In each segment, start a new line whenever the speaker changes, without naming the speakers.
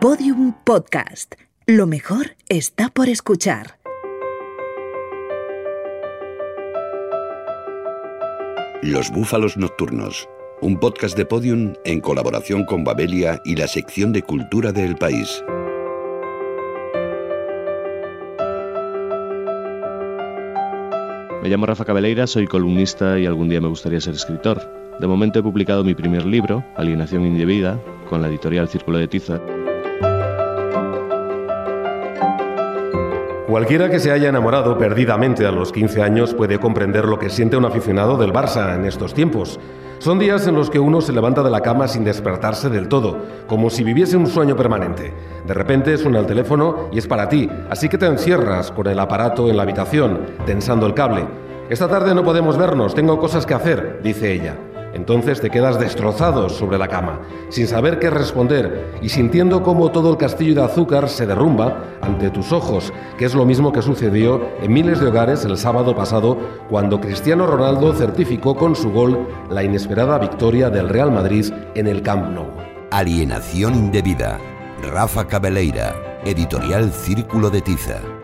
Podium Podcast. Lo mejor está por escuchar.
Los Búfalos Nocturnos, un podcast de Podium en colaboración con Babelia y la sección de cultura del país.
Me llamo Rafa Cabeleira, soy columnista y algún día me gustaría ser escritor. De momento he publicado mi primer libro, Alienación Indebida, con la editorial Círculo de Tiza.
Cualquiera que se haya enamorado perdidamente a los 15 años puede comprender lo que siente un aficionado del Barça en estos tiempos. Son días en los que uno se levanta de la cama sin despertarse del todo, como si viviese un sueño permanente. De repente suena el teléfono y es para ti, así que te encierras con el aparato en la habitación, tensando el cable. Esta tarde no podemos vernos, tengo cosas que hacer, dice ella. Entonces te quedas destrozado sobre la cama, sin saber qué responder y sintiendo cómo todo el castillo de azúcar se derrumba ante tus ojos, que es lo mismo que sucedió en miles de hogares el sábado pasado cuando Cristiano Ronaldo certificó con su gol la inesperada victoria del Real Madrid en el Camp Nou.
Alienación indebida. Rafa Cabeleira, editorial Círculo de Tiza.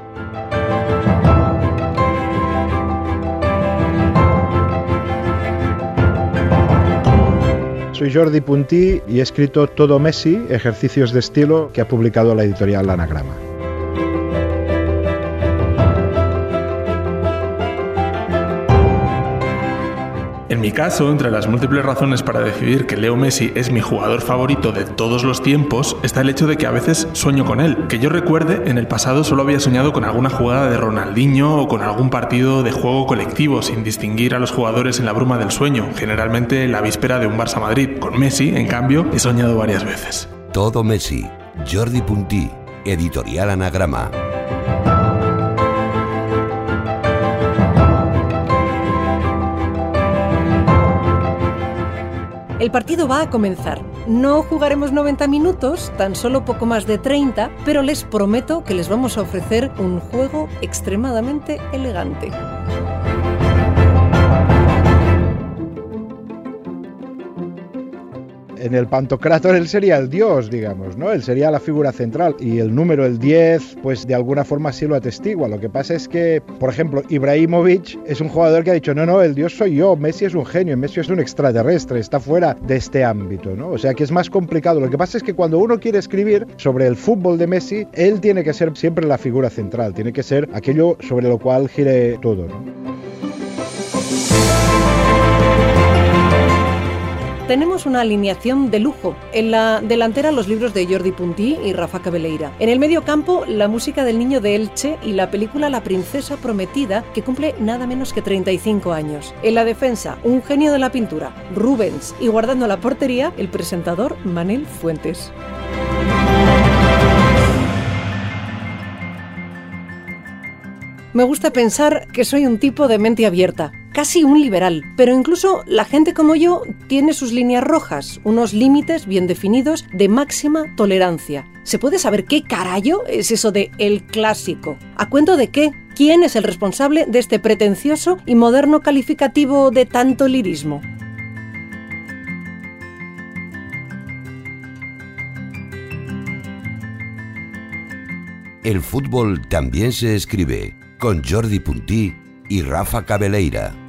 Soy Jordi Puntí y he escrito Todo Messi, ejercicios de estilo que ha publicado la editorial Anagrama.
Mi caso, entre las múltiples razones para decidir que Leo Messi es mi jugador favorito de todos los tiempos, está el hecho de que a veces sueño con él. Que yo recuerde, en el pasado solo había soñado con alguna jugada de Ronaldinho o con algún partido de juego colectivo, sin distinguir a los jugadores en la bruma del sueño, generalmente la víspera de un Barça Madrid. Con Messi, en cambio, he soñado varias veces.
Todo Messi. Jordi Puntí, editorial Anagrama.
El partido va a comenzar. No jugaremos 90 minutos, tan solo poco más de 30, pero les prometo que les vamos a ofrecer un juego extremadamente elegante.
En el Pantocrátor él sería el dios, digamos, ¿no? Él sería la figura central y el número, el 10, pues de alguna forma sí lo atestigua. Lo que pasa es que, por ejemplo, Ibrahimovic es un jugador que ha dicho, no, no, el dios soy yo, Messi es un genio, Messi es un extraterrestre, está fuera de este ámbito, ¿no? O sea que es más complicado. Lo que pasa es que cuando uno quiere escribir sobre el fútbol de Messi, él tiene que ser siempre la figura central, tiene que ser aquello sobre lo cual gire todo.
Tenemos una alineación de lujo. En la delantera los libros de Jordi Puntí y Rafa Cabeleira. En el medio campo la música del niño de Elche y la película La princesa prometida que cumple nada menos que 35 años. En la defensa un genio de la pintura, Rubens, y guardando la portería el presentador Manel Fuentes. Me gusta pensar que soy un tipo de mente abierta, casi un liberal, pero incluso la gente como yo tiene sus líneas rojas, unos límites bien definidos de máxima tolerancia. ¿Se puede saber qué carajo es eso de el clásico? ¿A cuento de qué? ¿Quién es el responsable de este pretencioso y moderno calificativo de tanto lirismo?
El fútbol también se escribe con Jordi Puntí y Rafa Cabeleira.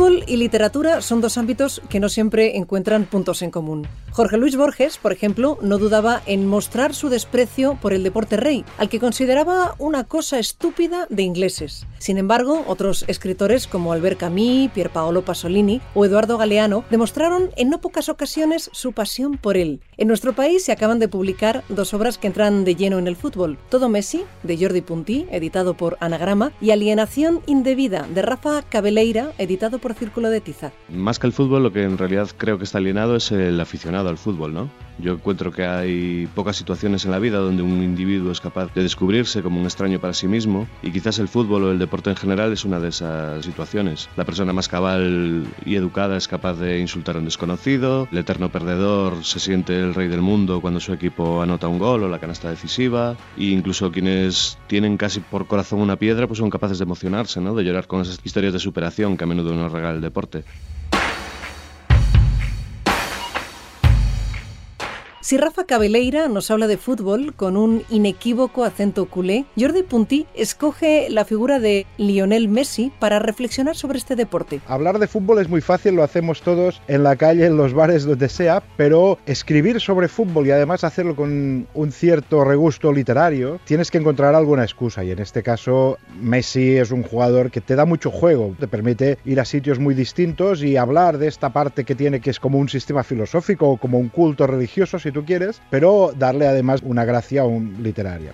Fútbol y literatura son dos ámbitos que no siempre encuentran puntos en común. Jorge Luis Borges, por ejemplo, no dudaba en mostrar su desprecio por el deporte rey, al que consideraba una cosa estúpida de ingleses. Sin embargo, otros escritores como Albert Camus, Pierpaolo Pasolini o Eduardo Galeano demostraron en no pocas ocasiones su pasión por él. En nuestro país se acaban de publicar dos obras que entran de lleno en el fútbol. Todo Messi, de Jordi Puntí, editado por Anagrama, y Alienación Indebida, de Rafa Cabeleira, editado por Círculo de Tiza.
Más que el fútbol, lo que en realidad creo que está alienado es el aficionado al fútbol, ¿no? Yo encuentro que hay pocas situaciones en la vida donde un individuo es capaz de descubrirse como un extraño para sí mismo y quizás el fútbol o el deporte en general es una de esas situaciones. La persona más cabal y educada es capaz de insultar a un desconocido, el eterno perdedor se siente el rey del mundo cuando su equipo anota un gol o la canasta decisiva e incluso quienes tienen casi por corazón una piedra pues son capaces de emocionarse, ¿no? de llorar con esas historias de superación que a menudo nos regala el deporte.
Si Rafa Cabeleira nos habla de fútbol con un inequívoco acento culé, Jordi Puntí escoge la figura de Lionel Messi para reflexionar sobre este deporte.
Hablar de fútbol es muy fácil, lo hacemos todos en la calle, en los bares, donde sea, pero escribir sobre fútbol y además hacerlo con un cierto regusto literario, tienes que encontrar alguna excusa y en este caso Messi es un jugador que te da mucho juego, te permite ir a sitios muy distintos y hablar de esta parte que tiene que es como un sistema filosófico o como un culto religioso si quieres, pero darle además una gracia un literaria.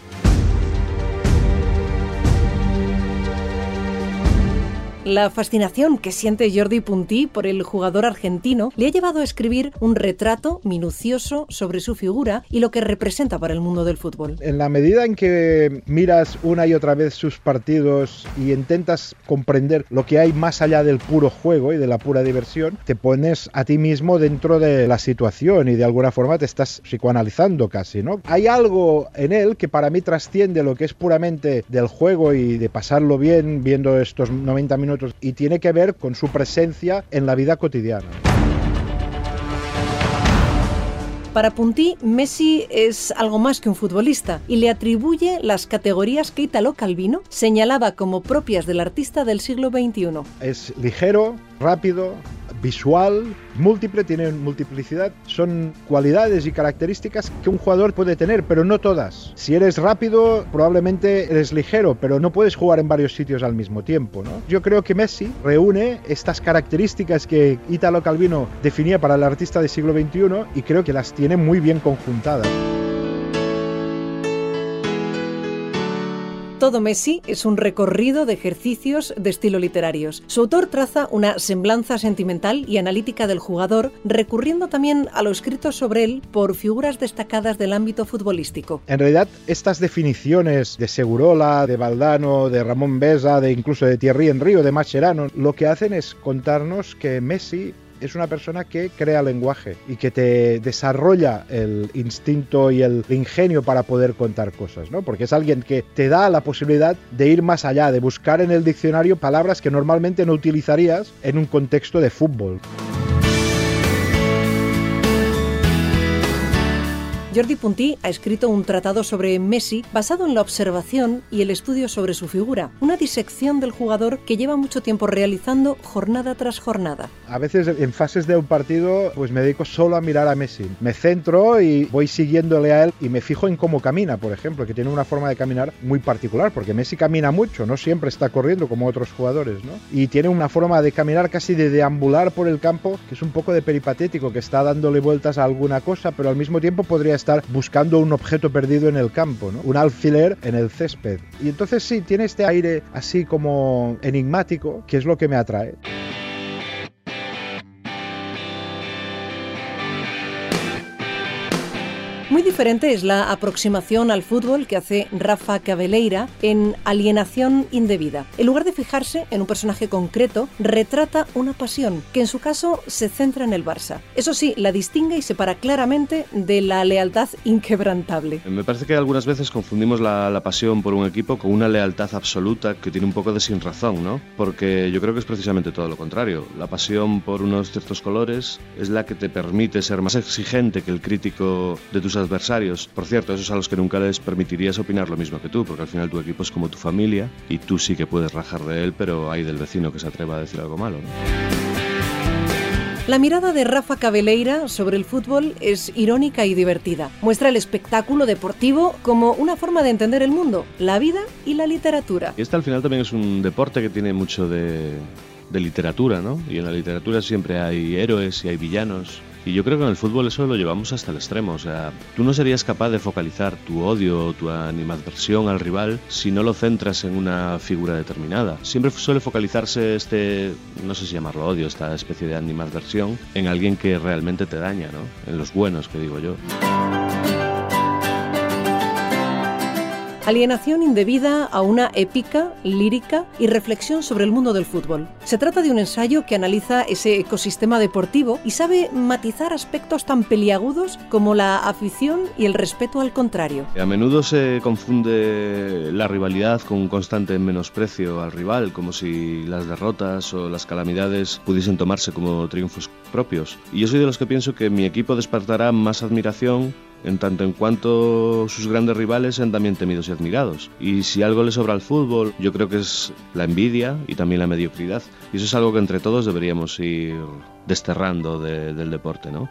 La fascinación que siente Jordi Puntí por el jugador argentino le ha llevado a escribir un retrato minucioso sobre su figura y lo que representa para el mundo del fútbol.
En la medida en que miras una y otra vez sus partidos y intentas comprender lo que hay más allá del puro juego y de la pura diversión, te pones a ti mismo dentro de la situación y de alguna forma te estás psicoanalizando casi, ¿no? Hay algo en él que para mí trasciende lo que es puramente del juego y de pasarlo bien viendo estos 90 minutos y tiene que ver con su presencia en la vida cotidiana.
Para Puntí, Messi es algo más que un futbolista y le atribuye las categorías que Italo Calvino señalaba como propias del artista del siglo XXI.
Es ligero, rápido, visual, múltiple, tiene multiplicidad. Son cualidades y características que un jugador puede tener, pero no todas. Si eres rápido, probablemente eres ligero, pero no puedes jugar en varios sitios al mismo tiempo. ¿no? Yo creo que Messi reúne estas características que Italo Calvino definía para el artista del siglo XXI y creo que las tiene muy bien conjuntadas.
Todo Messi es un recorrido de ejercicios de estilo literarios. Su autor traza una semblanza sentimental y analítica del jugador, recurriendo también a lo escrito sobre él por figuras destacadas del ámbito futbolístico.
En realidad, estas definiciones de Segurola, de Valdano, de Ramón Besa, de incluso de Thierry Henry o de Mascherano, lo que hacen es contarnos que Messi es una persona que crea lenguaje y que te desarrolla el instinto y el ingenio para poder contar cosas, ¿no? Porque es alguien que te da la posibilidad de ir más allá, de buscar en el diccionario palabras que normalmente no utilizarías en un contexto de fútbol.
Jordi Puntí ha escrito un tratado sobre Messi basado en la observación y el estudio sobre su figura, una disección del jugador que lleva mucho tiempo realizando jornada tras jornada.
A veces en fases de un partido pues me dedico solo a mirar a Messi. Me centro y voy siguiéndole a él y me fijo en cómo camina, por ejemplo, que tiene una forma de caminar muy particular, porque Messi camina mucho, no siempre está corriendo como otros jugadores, ¿no? Y tiene una forma de caminar casi de deambular por el campo, que es un poco de peripatético, que está dándole vueltas a alguna cosa, pero al mismo tiempo podría estar buscando un objeto perdido en el campo, ¿no? un alfiler en el césped. Y entonces sí, tiene este aire así como enigmático, que es lo que me atrae.
Muy diferente es la aproximación al fútbol que hace Rafa Cabeleira en Alienación Indebida. En lugar de fijarse en un personaje concreto, retrata una pasión que en su caso se centra en el Barça. Eso sí, la distingue y separa claramente de la lealtad inquebrantable.
Me parece que algunas veces confundimos la, pasión por un equipo con una lealtad absoluta que tiene un poco de sin razón, ¿no? Porque yo creo que es precisamente todo lo contrario. La pasión por unos ciertos colores es la que te permite ser más exigente que el crítico de tus adversarios. Por cierto, esos a los que nunca les permitirías opinar lo mismo que tú, porque al final tu equipo es como tu familia y tú sí que puedes rajar de él, pero hay del vecino que se atreva a decir algo malo.
La mirada de Rafa Cabeleira sobre el fútbol es irónica y divertida. Muestra el espectáculo deportivo como una forma de entender el mundo, la vida y la literatura.
Y este al final también es un deporte que tiene mucho de, de literatura, ¿no? Y en la literatura siempre hay héroes y hay villanos Y yo creo que en el fútbol eso lo llevamos hasta el extremo. O sea, tú no serías capaz de focalizar tu odio o tu animadversión al rival si no lo centras en una figura determinada. Siempre suele focalizarse este, no sé si llamarlo odio, esta especie de animadversión en alguien que realmente te daña, ¿no? En los buenos, que digo yo.
Alienación indebida a una épica, lírica y reflexión sobre el mundo del fútbol. Se trata de un ensayo que analiza ese ecosistema deportivo y sabe matizar aspectos tan peliagudos como la afición y el respeto al contrario.
A menudo se confunde la rivalidad con un constante menosprecio al rival, como si las derrotas o las calamidades pudiesen tomarse como triunfos propios. Y yo soy de los que pienso que mi equipo despertará más admiración en tanto en cuanto sus grandes rivales sean también temidos y admirados. Y si algo le sobra al fútbol, yo creo que es la envidia y también la mediocridad. Y eso es algo que entre todos deberíamos ir desterrando del deporte, ¿no?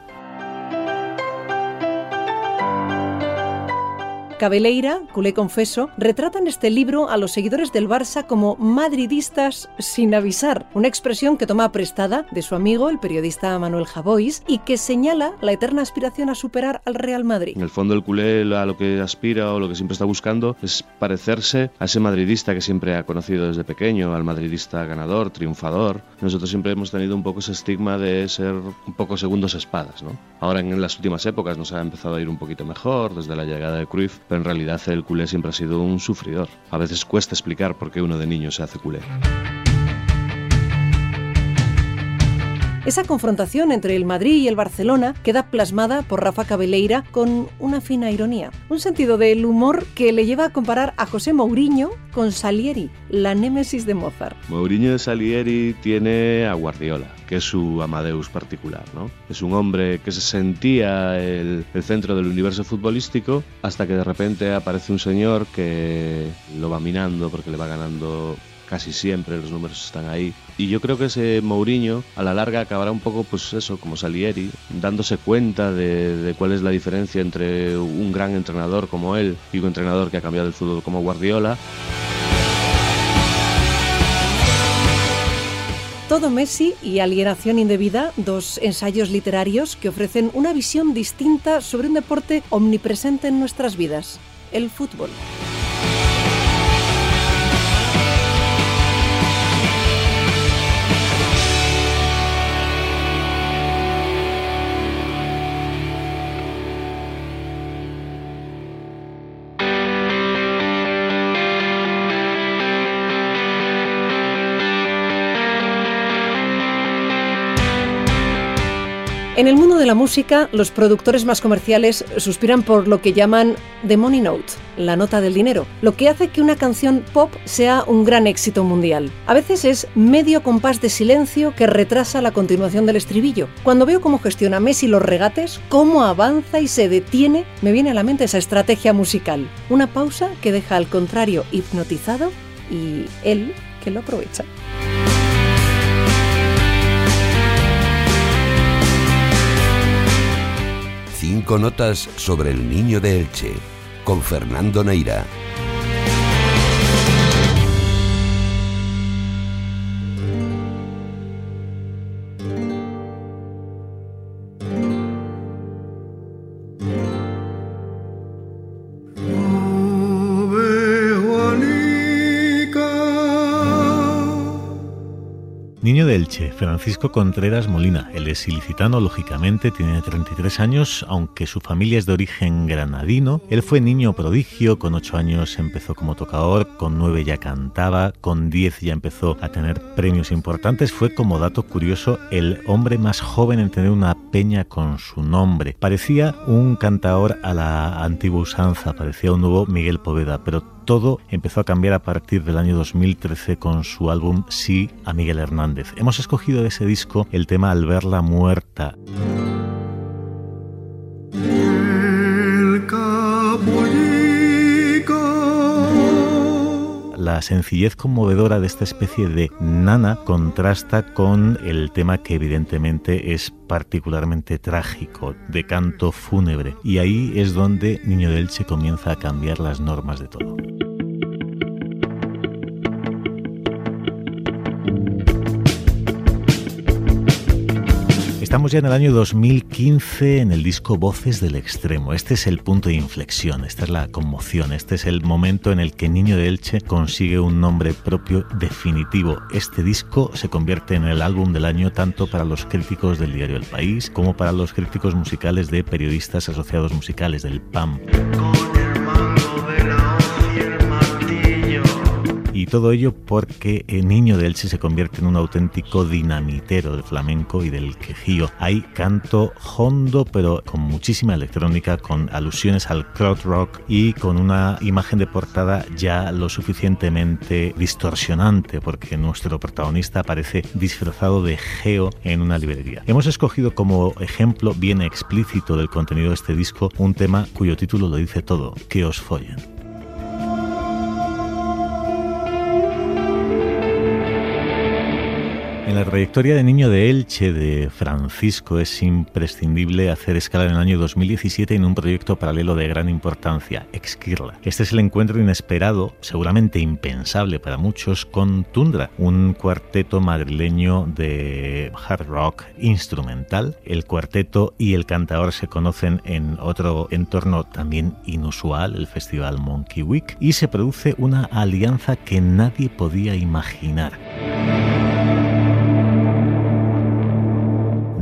Cabeleira, culé confeso, retrata en este libro a los seguidores del Barça como madridistas sin avisar, una expresión que toma prestada de su amigo, el periodista Manuel Javois, y que señala la eterna aspiración a superar al Real Madrid.
En el fondo el culé a lo que aspira o lo que siempre está buscando es parecerse a ese madridista que siempre ha conocido desde pequeño, al madridista ganador, triunfador. Nosotros siempre hemos tenido un poco ese estigma de ser un poco segundos espadas, ¿no? Ahora en las últimas épocas nos ha empezado a ir un poquito mejor desde la llegada de Cruyff, pero en realidad el culé siempre ha sido un sufridor. A veces cuesta explicar por qué uno de niño se hace culé.
Esa confrontación entre el Madrid y el Barcelona queda plasmada por Rafa Cabeleira con una fina ironía, un sentido del humor que le lleva a comparar a José Mourinho con Salieri, la némesis de Mozart.
Mourinho de Salieri tiene a Guardiola, que es su Amadeus particular, ¿no? Es un hombre que se sentía el, centro del universo futbolístico hasta que de repente aparece un señor que lo va minando porque le va ganando casi siempre los números están ahí. Y yo creo que ese Mourinho a la larga acabará un poco, pues eso, como Salieri, dándose cuenta de, de, cuál es la diferencia entre un gran entrenador como él y un entrenador que ha cambiado el fútbol como Guardiola.
Todo Messi y Alienación Indebida, dos ensayos literarios que ofrecen una visión distinta sobre un deporte omnipresente en nuestras vidas, el fútbol. En el mundo de la música, los productores más comerciales suspiran por lo que llaman the money note, la nota del dinero, lo que hace que una canción pop sea un gran éxito mundial. A veces es medio compás de silencio que retrasa la continuación del estribillo. Cuando veo cómo gestiona Messi los regates, cómo avanza y se detiene, me viene a la mente esa estrategia musical. Una pausa que deja al contrario hipnotizado y él que lo aprovecha.
Cinco notas sobre el niño de Elche, con Fernando Neira.
Niño de Elche, Francisco Contreras Molina. Él es ilicitano, lógicamente, tiene 33 años, aunque su familia es de origen granadino. Él fue niño prodigio, con 8 años empezó como tocador, con 9 ya cantaba, con 10 ya empezó a tener premios importantes. Fue, como dato curioso, el hombre más joven en tener una peña con su nombre. Parecía un cantador a la antigua usanza, parecía un nuevo Miguel Poveda, pero todo empezó a cambiar a partir del año 2013 con su álbum Sí a Miguel Hernández. Hemos escogido de ese disco el tema Al verla muerta. La sencillez conmovedora de esta especie de nana contrasta con el tema que evidentemente es particularmente trágico, de canto fúnebre. Y ahí es donde Niño de Elche comienza a cambiar las normas de todo. Estamos ya en el año 2015 en el disco Voces del Extremo. Este es el punto de inflexión, esta es la conmoción, este es el momento en el que Niño de Elche consigue un nombre propio definitivo. Este disco se convierte en el álbum del año tanto para los críticos del diario El País como para los críticos musicales de periodistas asociados musicales del PAM. Todo ello porque el niño de Elche se convierte en un auténtico dinamitero del flamenco y del quejío. Hay canto hondo, pero con muchísima electrónica, con alusiones al crowd rock y con una imagen de portada ya lo suficientemente distorsionante, porque nuestro protagonista aparece disfrazado de geo en una librería. Hemos escogido como ejemplo bien explícito del contenido de este disco un tema cuyo título lo dice todo, que os follen. En la trayectoria de Niño de Elche de Francisco es imprescindible hacer escala en el año 2017 en un proyecto paralelo de gran importancia, Exquirla. Este es el encuentro inesperado, seguramente impensable para muchos, con Tundra, un cuarteto madrileño de hard rock instrumental. El cuarteto y el cantador se conocen en otro entorno también inusual, el Festival Monkey Week, y se produce una alianza que nadie podía imaginar.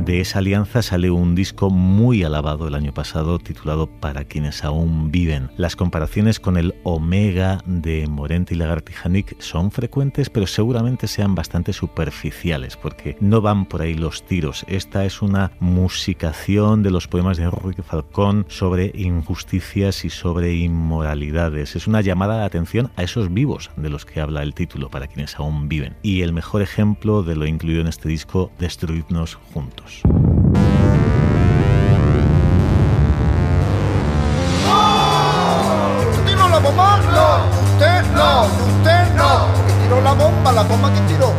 De esa alianza sale un disco muy alabado el año pasado titulado Para quienes aún viven. Las comparaciones con el Omega de Morente y Lagartijanic son frecuentes, pero seguramente sean bastante superficiales porque no van por ahí los tiros. Esta es una musicación de los poemas de Enrique Falcón sobre injusticias y sobre inmoralidades. Es una llamada de atención a esos vivos de los que habla el título, para quienes aún viven. Y el mejor ejemplo de lo incluido en este disco, Destruidnos juntos.
La bomba? No, usted no, usted no. tiró la bomba, la bomba que tiró.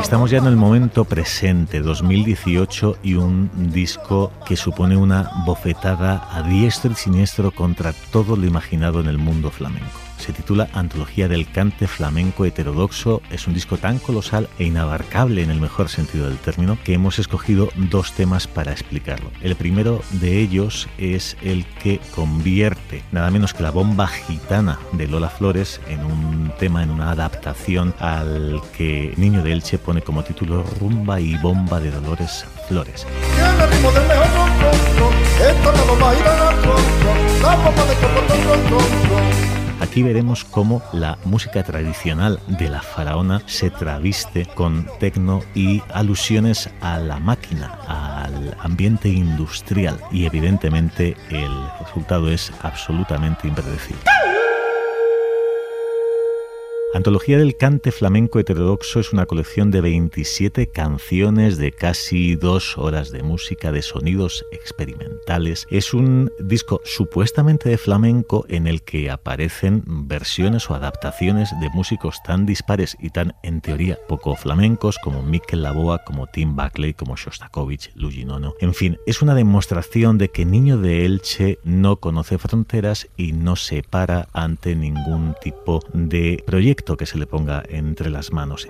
Estamos ya en el momento presente, 2018, y un disco que supone una bofetada a diestro y siniestro contra todo lo imaginado en el mundo flamenco se titula Antología del Cante Flamenco Heterodoxo. Es un disco tan colosal e inabarcable en el mejor sentido del término que hemos escogido dos temas para explicarlo. El primero de ellos es el que convierte nada menos que la bomba gitana de Lola Flores en un tema, en una adaptación al que Niño de Elche pone como título Rumba y Bomba de Dolores Flores. Aquí veremos cómo la música tradicional de la faraona se traviste con tecno y alusiones a la máquina, al ambiente industrial y evidentemente el resultado es absolutamente impredecible. Antología del Cante Flamenco Heterodoxo es una colección de 27 canciones de casi dos horas de música, de sonidos experimentales. Es un disco supuestamente de flamenco en el que aparecen versiones o adaptaciones de músicos tan dispares y tan, en teoría, poco flamencos como Mikel Laboa, como Tim Buckley, como Shostakovich, Luigi Nono. En fin, es una demostración de que Niño de Elche no conoce fronteras y no se para ante ningún tipo de que se le ponga entre las manos.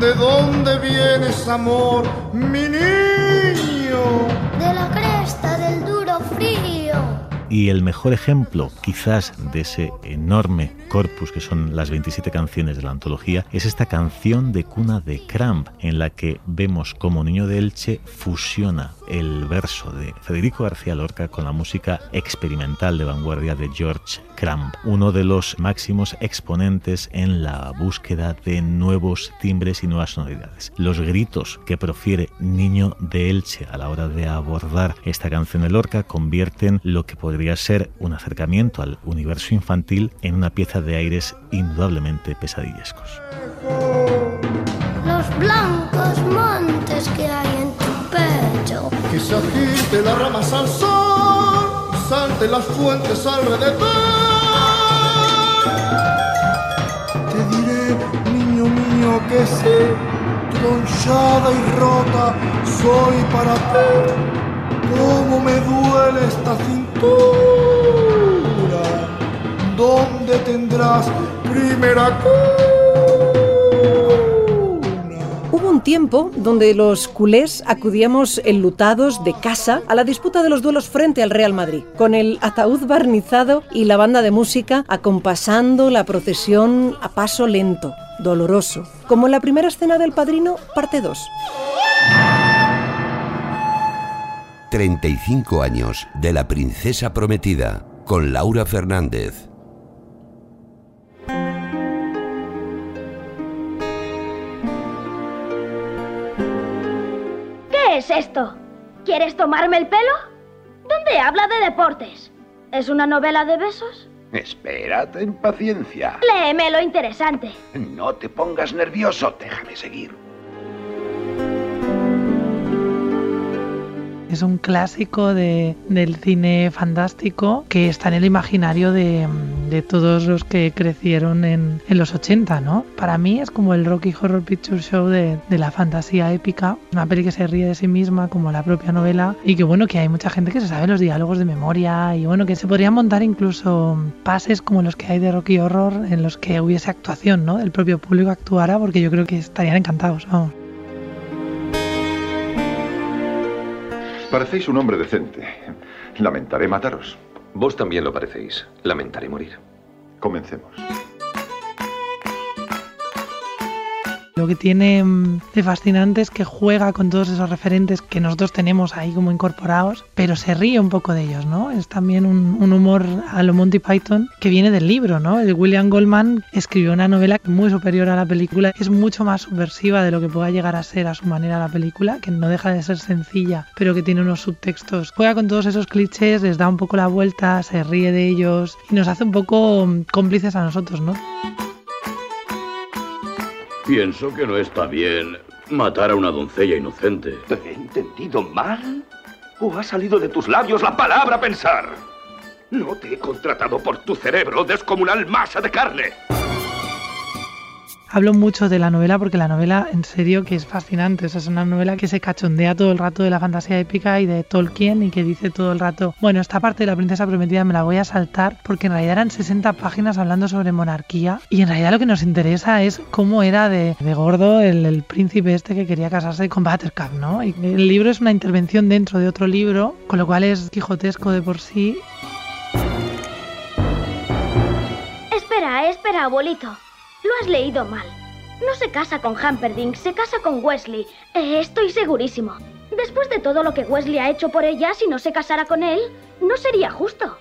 ¿De dónde vienes, amor, mi niño?
Y el mejor ejemplo, quizás, de ese enorme corpus que son las 27 canciones de la antología, es esta canción de cuna de Cramp, en la que vemos como Niño de Elche fusiona el verso de Federico García Lorca con la música experimental de vanguardia de George Cramp, uno de los máximos exponentes en la búsqueda de nuevos timbres y nuevas sonoridades. Los gritos que profiere Niño de Elche a la hora de abordar esta canción de Lorca convierten lo que podría ser un acercamiento al universo infantil en una pieza de aires indudablemente pesadillescos.
Los blancos montes que hay en
que se agite las ramas al sol, salte las fuentes alrededor. Te diré, niño mío, que sí, tronchada y rota soy para ti. Cómo me duele esta detendrás. Primera
Hubo un tiempo donde los culés acudíamos enlutados de casa a la disputa de los duelos frente al Real Madrid, con el ataúd barnizado y la banda de música acompasando la procesión a paso lento, doloroso, como en la primera escena del Padrino, parte 2.
35 años de la princesa prometida con Laura Fernández.
¿Qué es esto? ¿Quieres tomarme el pelo? ¿Dónde habla de deportes? ¿Es una novela de besos?
Espera, ten paciencia.
Léeme lo interesante.
No te pongas nervioso, déjame seguir.
Es un clásico de, del cine fantástico que está en el imaginario de, todos los que crecieron en, en, los 80, ¿no? Para mí es como el Rocky Horror Picture Show de, de, la fantasía épica, una peli que se ríe de sí misma como la propia novela y que bueno, que hay mucha gente que se sabe los diálogos de memoria y bueno, que se podrían montar incluso pases como los que hay de Rocky Horror en los que hubiese actuación, ¿no? El propio público actuara porque yo creo que estarían encantados, vamos.
Parecéis un hombre decente. Lamentaré mataros.
Vos también lo parecéis. Lamentaré morir.
Comencemos.
Lo que tiene mm, de fascinante es que juega con todos esos referentes que nosotros tenemos ahí como incorporados, pero se ríe un poco de ellos, ¿no? Es también un, humor a lo Monty Python que viene del libro, ¿no? El William Goldman escribió una novela muy superior a la película, es mucho más subversiva de lo que pueda llegar a ser a su manera la película, que no deja de ser sencilla, pero que tiene unos subtextos. Juega con todos esos clichés, les da un poco la vuelta, se ríe de ellos y nos hace un poco mm, cómplices a nosotros, ¿no?
Pienso que no está bien matar a una doncella inocente.
¿Te he entendido mal? ¿O ha salido de tus labios la palabra pensar? No te he contratado por tu cerebro, descomunal masa de carne.
Hablo mucho de la novela porque la novela, en serio, que es fascinante. Es una novela que se cachondea todo el rato de la fantasía épica y de Tolkien y que dice todo el rato, bueno, esta parte de la princesa prometida me la voy a saltar porque en realidad eran 60 páginas hablando sobre monarquía y en realidad lo que nos interesa es cómo era de, de gordo el, el, príncipe este que quería casarse con Buttercup, ¿no? Y el libro es una intervención dentro de otro libro, con lo cual es quijotesco de por sí.
Espera, espera, abuelito. Lo has leído mal. No se casa con Humperdinck, se casa con Wesley. Eh, estoy segurísimo. Después de todo lo que Wesley ha hecho por ella, si no se casara con él, no sería justo.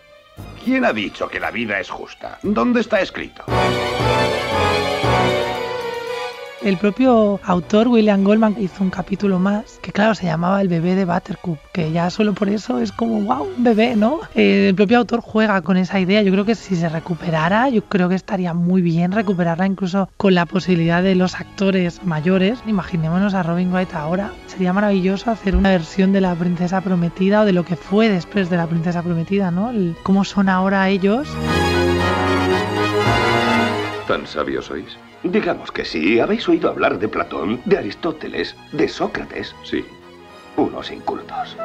¿Quién ha dicho que la vida es justa? ¿Dónde está escrito?
El propio autor, William Goldman, hizo un capítulo más que, claro, se llamaba El bebé de Buttercup, que ya solo por eso es como, wow, un bebé, ¿no? Eh, el propio autor juega con esa idea. Yo creo que si se recuperara, yo creo que estaría muy bien recuperarla incluso con la posibilidad de los actores mayores. Imaginémonos a Robin Wright ahora. Sería maravilloso hacer una versión de la princesa prometida o de lo que fue después de la princesa prometida, ¿no? El, cómo son ahora ellos.
¿Tan sabios sois?
Digamos que sí. ¿Habéis oído hablar de Platón, de Aristóteles, de Sócrates?
Sí.
Unos incultos.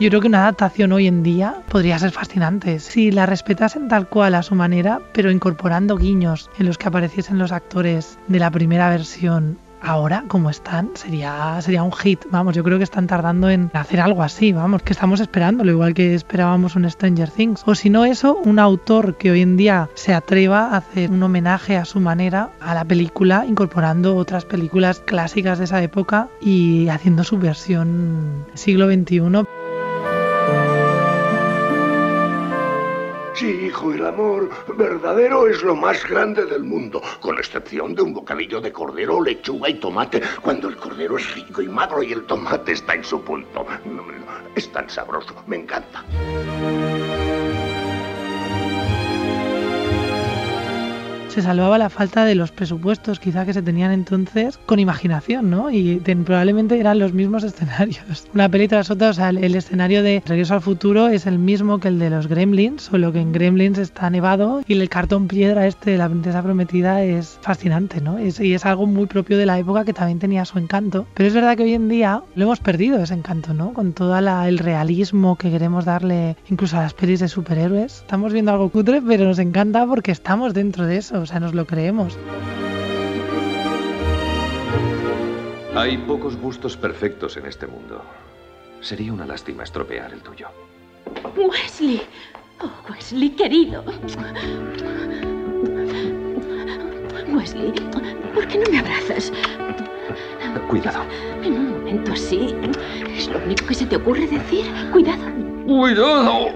Yo creo que una adaptación hoy en día podría ser fascinante si la respetasen tal cual a su manera, pero incorporando guiños en los que apareciesen los actores de la primera versión ahora como están sería sería un hit. Vamos yo creo que están tardando en hacer algo así vamos que estamos esperándolo igual que esperábamos un Stranger Things. O si no eso un autor que hoy en día se atreva a hacer un homenaje a su manera a la película incorporando otras películas clásicas de esa época y haciendo su versión siglo XXI
amor verdadero es lo más grande del mundo, con excepción de un bocadillo de cordero, lechuga y tomate, cuando el cordero es rico y magro y el tomate está en su punto. No, es tan sabroso, me encanta.
Se salvaba la falta de los presupuestos quizá que se tenían entonces con imaginación, ¿no? Y probablemente eran los mismos escenarios. Una peli tras otra, o sea, el, escenario de Regreso al Futuro es el mismo que el de los Gremlins, solo que en Gremlins está nevado y el cartón piedra este de la princesa prometida es fascinante, ¿no? y es algo muy propio de la época que también tenía su encanto. Pero es verdad que hoy en día lo hemos perdido ese encanto, ¿no? Con todo el realismo que queremos darle incluso a las pelis de superhéroes. Estamos viendo algo cutre, pero nos encanta porque estamos dentro de eso, sea, nos lo creemos.
Hay pocos gustos perfectos en este mundo. Sería una lástima estropear el tuyo.
Wesley. Oh, Wesley, querido. Wesley, ¿por qué no me abrazas?
Cuidado.
En un momento así, ¿es lo único que se te ocurre decir? Cuidado.
Cuidado.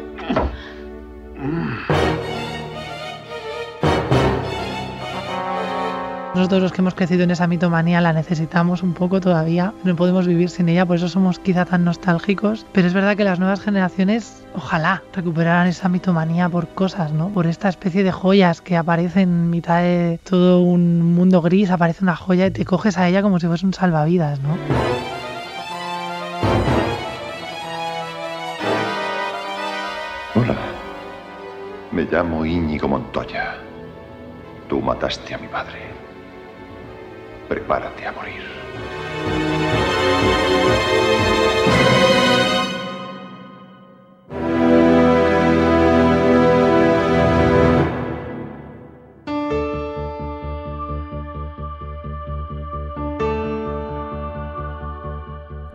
Nosotros los que hemos crecido en esa mitomanía la necesitamos un poco todavía, no podemos vivir sin ella, por eso somos quizá tan nostálgicos, pero es verdad que las nuevas generaciones ojalá recuperaran esa mitomanía por cosas, ¿no? Por esta especie de joyas que aparecen en mitad de todo un mundo gris, aparece una joya y te coges a ella como si fuese un salvavidas, ¿no?
Hola, me llamo Íñigo Montoya. Tú mataste a mi padre prepárate a morir.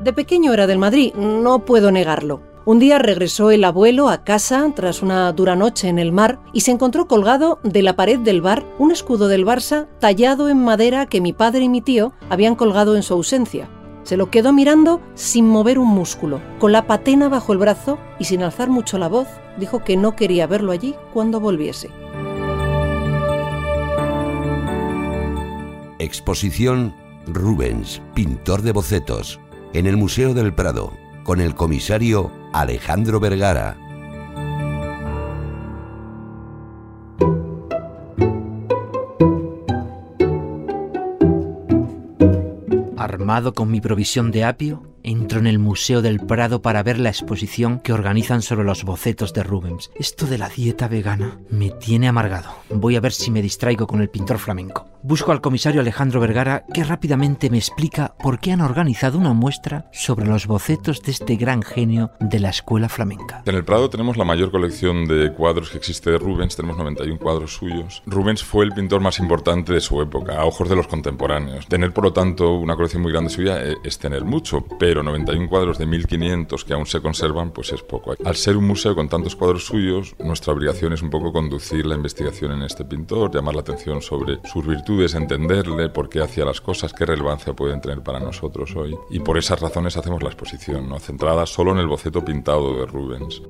De pequeño era del Madrid, no puedo negarlo. Un día regresó el abuelo a casa tras una dura noche en el mar y se encontró colgado de la pared del bar un escudo del Barça tallado en madera que mi padre y mi tío habían colgado en su ausencia. Se lo quedó mirando sin mover un músculo, con la patena bajo el brazo y sin alzar mucho la voz, dijo que no quería verlo allí cuando volviese.
Exposición Rubens, pintor de bocetos, en el Museo del Prado, con el comisario Alejandro Vergara.
Armado con mi provisión de apio, entro en el Museo del Prado para ver la exposición que organizan sobre los bocetos de Rubens. Esto de la dieta vegana me tiene amargado. Voy a ver si me distraigo con el pintor flamenco. Busco al comisario Alejandro Vergara que rápidamente me explica por qué han organizado una muestra sobre los bocetos de este gran genio de la escuela flamenca.
En el Prado tenemos la mayor colección de cuadros que existe de Rubens, tenemos 91 cuadros suyos. Rubens fue el pintor más importante de su época, a ojos de los contemporáneos. Tener, por lo tanto, una colección muy grande suya eh, es tener mucho, pero 91 cuadros de 1500 que aún se conservan, pues es poco. Al ser un museo con tantos cuadros suyos, nuestra obligación es un poco conducir la investigación en este pintor, llamar la atención sobre sus virtudes entenderle, por qué hacía las cosas, qué relevancia pueden tener para nosotros hoy. Y por esas razones hacemos la exposición, ¿no? centrada solo en el boceto pintado de Rubens.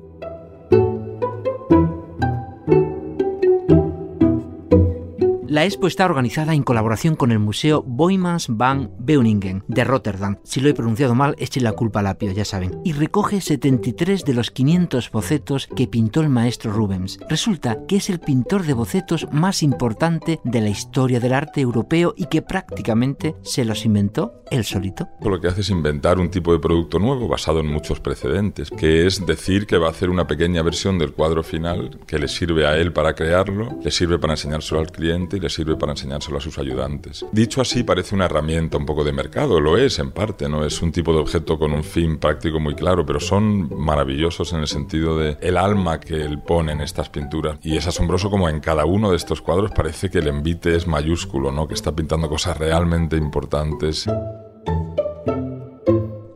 La expo está organizada en colaboración con el Museo Boymans van Beuningen de Rotterdam. Si lo he pronunciado mal, echen la culpa al apio, ya saben. Y recoge 73 de los 500 bocetos que pintó el maestro Rubens. Resulta que es el pintor de bocetos más importante de la historia del arte europeo y que prácticamente se los inventó él solito.
Lo que hace es inventar un tipo de producto nuevo basado en muchos precedentes, que es decir que va a hacer una pequeña versión del cuadro final que le sirve a él para crearlo, le sirve para enseñárselo al cliente le sirve para enseñárselo a sus ayudantes. Dicho así, parece una herramienta un poco de mercado, lo es en parte, no es un tipo de objeto con un fin práctico muy claro, pero son maravillosos en el sentido de el alma que él pone en estas pinturas. Y es asombroso como en cada uno de estos cuadros parece que el envite es mayúsculo, ¿no? que está pintando cosas realmente importantes.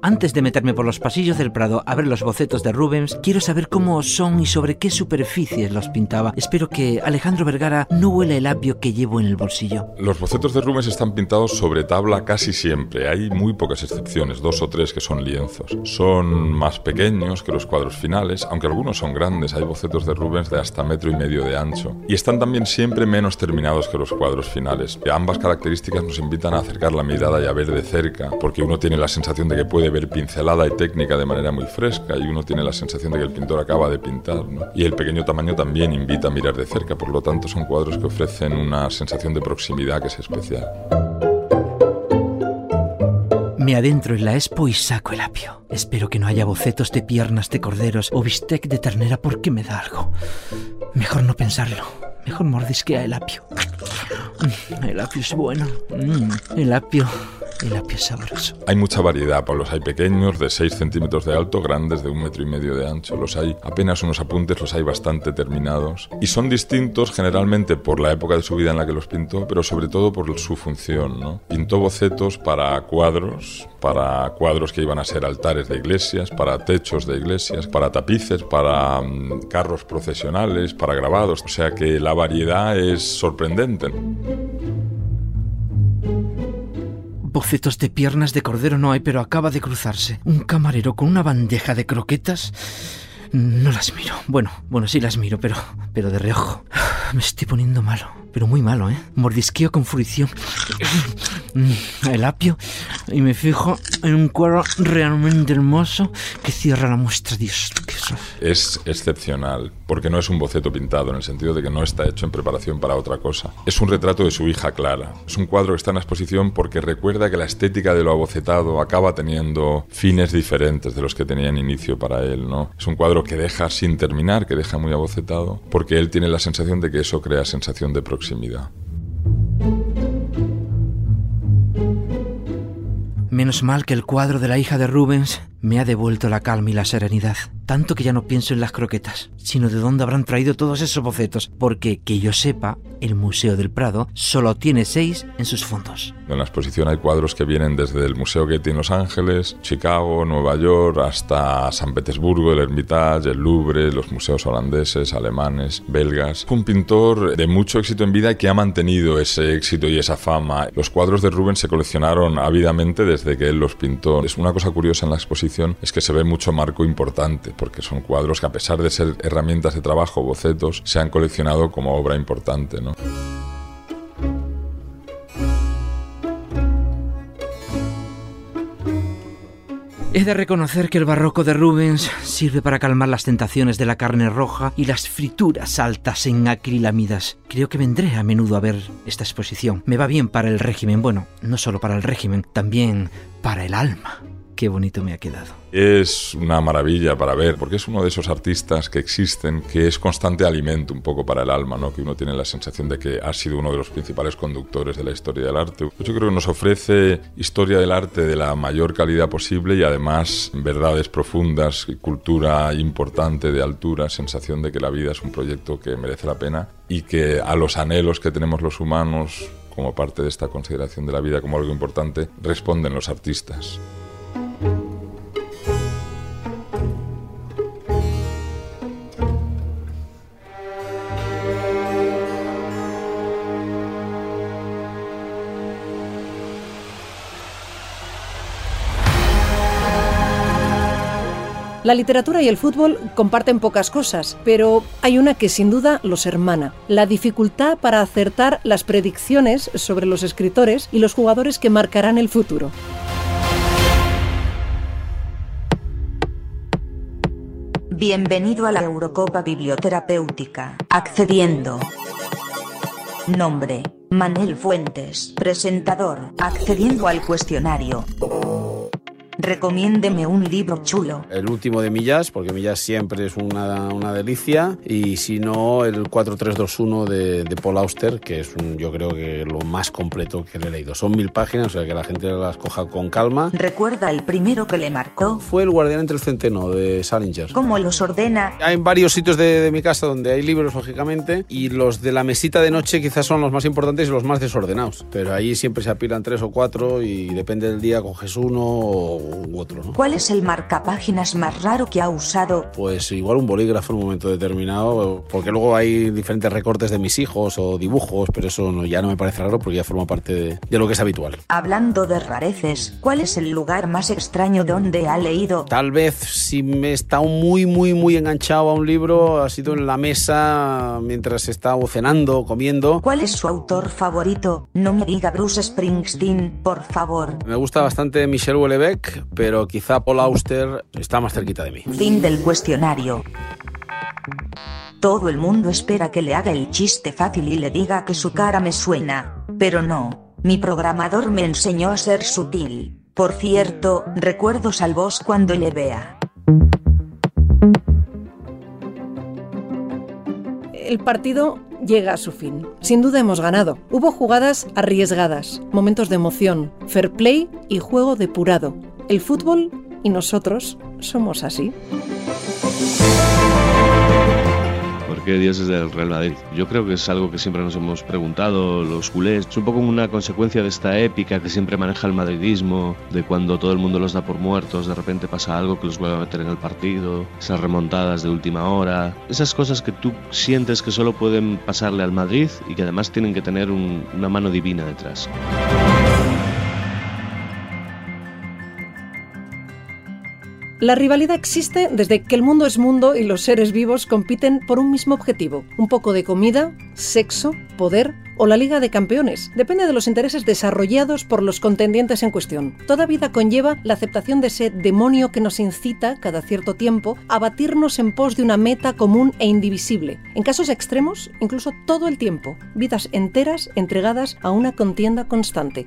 Antes de meterme por los pasillos del Prado a ver los bocetos de Rubens, quiero saber cómo son y sobre qué superficies los pintaba. Espero que Alejandro Vergara no huela el apio que llevo en el bolsillo.
Los bocetos de Rubens están pintados sobre tabla casi siempre. Hay muy pocas excepciones, dos o tres que son lienzos. Son más pequeños que los cuadros finales, aunque algunos son grandes. Hay bocetos de Rubens de hasta metro y medio de ancho. Y están también siempre menos terminados que los cuadros finales. Ambas características nos invitan a acercar la mirada y a ver de cerca, porque uno tiene la sensación de que puede ver pincelada y técnica de manera muy fresca y uno tiene la sensación de que el pintor acaba de pintar. ¿no? Y el pequeño tamaño también invita a mirar de cerca, por lo tanto son cuadros que ofrecen una sensación de proximidad que es especial.
Me adentro en la expo y saco el apio. Espero que no haya bocetos de piernas de corderos o bistec de ternera porque me da algo. Mejor no pensarlo. Mejor mordisquea el apio. Mm, El apio es bueno. Mm, El apio.
Hay mucha variedad, Los hay pequeños, de 6 centímetros de alto, grandes, de un metro y medio de ancho. Los hay apenas unos apuntes, los hay bastante terminados. Y son distintos generalmente por la época de su vida en la que los pintó, pero sobre todo por su función. ¿no? Pintó bocetos para cuadros, para cuadros que iban a ser altares de iglesias, para techos de iglesias, para tapices, para mm, carros procesionales, para grabados. O sea que la variedad es sorprendente.
Bocetos de piernas de cordero no hay, pero acaba de cruzarse. Un camarero con una bandeja de croquetas. No las miro. Bueno, bueno, sí las miro, pero, pero de reojo. Me estoy poniendo malo, pero muy malo, ¿eh? Mordisqueo con fruición. El apio y me fijo en un cuadro realmente hermoso que cierra la muestra. Dios, qué
es excepcional, porque no es un boceto pintado, en el sentido de que no está hecho en preparación para otra cosa. Es un retrato de su hija Clara. Es un cuadro que está en la exposición porque recuerda que la estética de lo abocetado acaba teniendo fines diferentes de los que tenía en inicio para él, ¿no? Es un cuadro que deja sin terminar, que deja muy abocetado, porque él tiene la sensación de que eso crea sensación de proximidad.
Menos mal que el cuadro de la hija de Rubens me ha devuelto la calma y la serenidad. Tanto que ya no pienso en las croquetas, sino de dónde habrán traído todos esos bocetos, porque, que yo sepa, el Museo del Prado solo tiene seis en sus fondos.
En la exposición hay cuadros que vienen desde el Museo Getty en Los Ángeles, Chicago, Nueva York, hasta San Petersburgo, el Hermitage, el Louvre, los museos holandeses, alemanes, belgas. Un pintor de mucho éxito en vida y que ha mantenido ese éxito y esa fama. Los cuadros de Rubens se coleccionaron ávidamente desde que él los pintó. Es una cosa curiosa en la exposición es que se ve mucho marco importante, porque son cuadros que a pesar de ser herramientas de trabajo, bocetos, se han coleccionado como obra importante, ¿no?
He de reconocer que el barroco de Rubens sirve para calmar las tentaciones de la carne roja y las frituras altas en acrilamidas. Creo que vendré a menudo a ver esta exposición. Me va bien para el régimen, bueno, no solo para el régimen, también para el alma. Qué bonito me ha quedado.
Es una maravilla para ver, porque es uno de esos artistas que existen, que es constante alimento un poco para el alma, ¿no? que uno tiene la sensación de que ha sido uno de los principales conductores de la historia del arte. Yo creo que nos ofrece historia del arte de la mayor calidad posible y además verdades profundas, cultura importante de altura, sensación de que la vida es un proyecto que merece la pena y que a los anhelos que tenemos los humanos como parte de esta consideración de la vida como algo importante, responden los artistas.
La literatura y el fútbol comparten pocas cosas, pero hay una que sin duda los hermana, la dificultad para acertar las predicciones sobre los escritores y los jugadores que marcarán el futuro.
Bienvenido a la Eurocopa Biblioterapéutica. Accediendo. Nombre. Manel Fuentes. Presentador. Accediendo al cuestionario. Recomiéndeme un libro chulo.
El último de Millas, porque Millas siempre es una, una delicia. Y si no, el 4321 de, de Paul Auster, que es un, yo creo que lo más completo que le he leído. Son mil páginas, o sea que la gente las coja con calma.
¿Recuerda el primero que le marcó?
Fue El Guardián entre el Centeno de Salinger.
¿Cómo los ordena?
Hay varios sitios de, de mi casa donde hay libros, lógicamente, y los de la mesita de noche quizás son los más importantes y los más desordenados. Pero ahí siempre se apilan tres o cuatro y depende del día coges uno o u otro, ¿no?
¿Cuál es el marcapáginas más raro que ha usado?
Pues igual un bolígrafo en un momento determinado, porque luego hay diferentes recortes de mis hijos o dibujos, pero eso no- ya no me parece raro porque ya forma parte de, de lo que es habitual.
Hablando de rareces, ¿cuál es el lugar más extraño donde ha leído?
Tal vez si me he estado muy, muy, muy enganchado a un libro, ha sido en la mesa mientras estaba cenando o comiendo.
¿Cuál es su autor favorito? No me diga Bruce Springsteen, por favor.
Me gusta bastante Michel Houellebecq League, pero quizá Paul Auster está más cerquita de mí.
Fin del cuestionario. Todo el mundo espera que le haga el chiste fácil y le diga que su cara me suena, pero no. Mi programador me enseñó a ser sutil. Por cierto, recuerdos al boss cuando le vea.
El partido llega a su fin. Sin duda hemos ganado. Hubo jugadas arriesgadas, momentos de emoción, fair play y juego depurado. El fútbol y nosotros somos así.
¿Por qué Dios es del Real Madrid? Yo creo que es algo que siempre nos hemos preguntado los culés. Es un poco una consecuencia de esta épica que siempre maneja el madridismo, de cuando todo el mundo los da por muertos, de repente pasa algo que los vuelve a meter en el partido, esas remontadas de última hora, esas cosas que tú sientes que solo pueden pasarle al Madrid y que además tienen que tener un- una mano divina detrás.
La rivalidad existe desde que el mundo es mundo y los seres vivos compiten por un mismo objetivo, un poco de comida, sexo, poder o la Liga de Campeones. Depende de los intereses desarrollados por los contendientes en cuestión. Toda vida conlleva la aceptación de ese demonio que nos incita, cada cierto tiempo, a batirnos en pos de una meta común e indivisible. En casos extremos, incluso todo el tiempo. Vidas enteras entregadas a una contienda constante.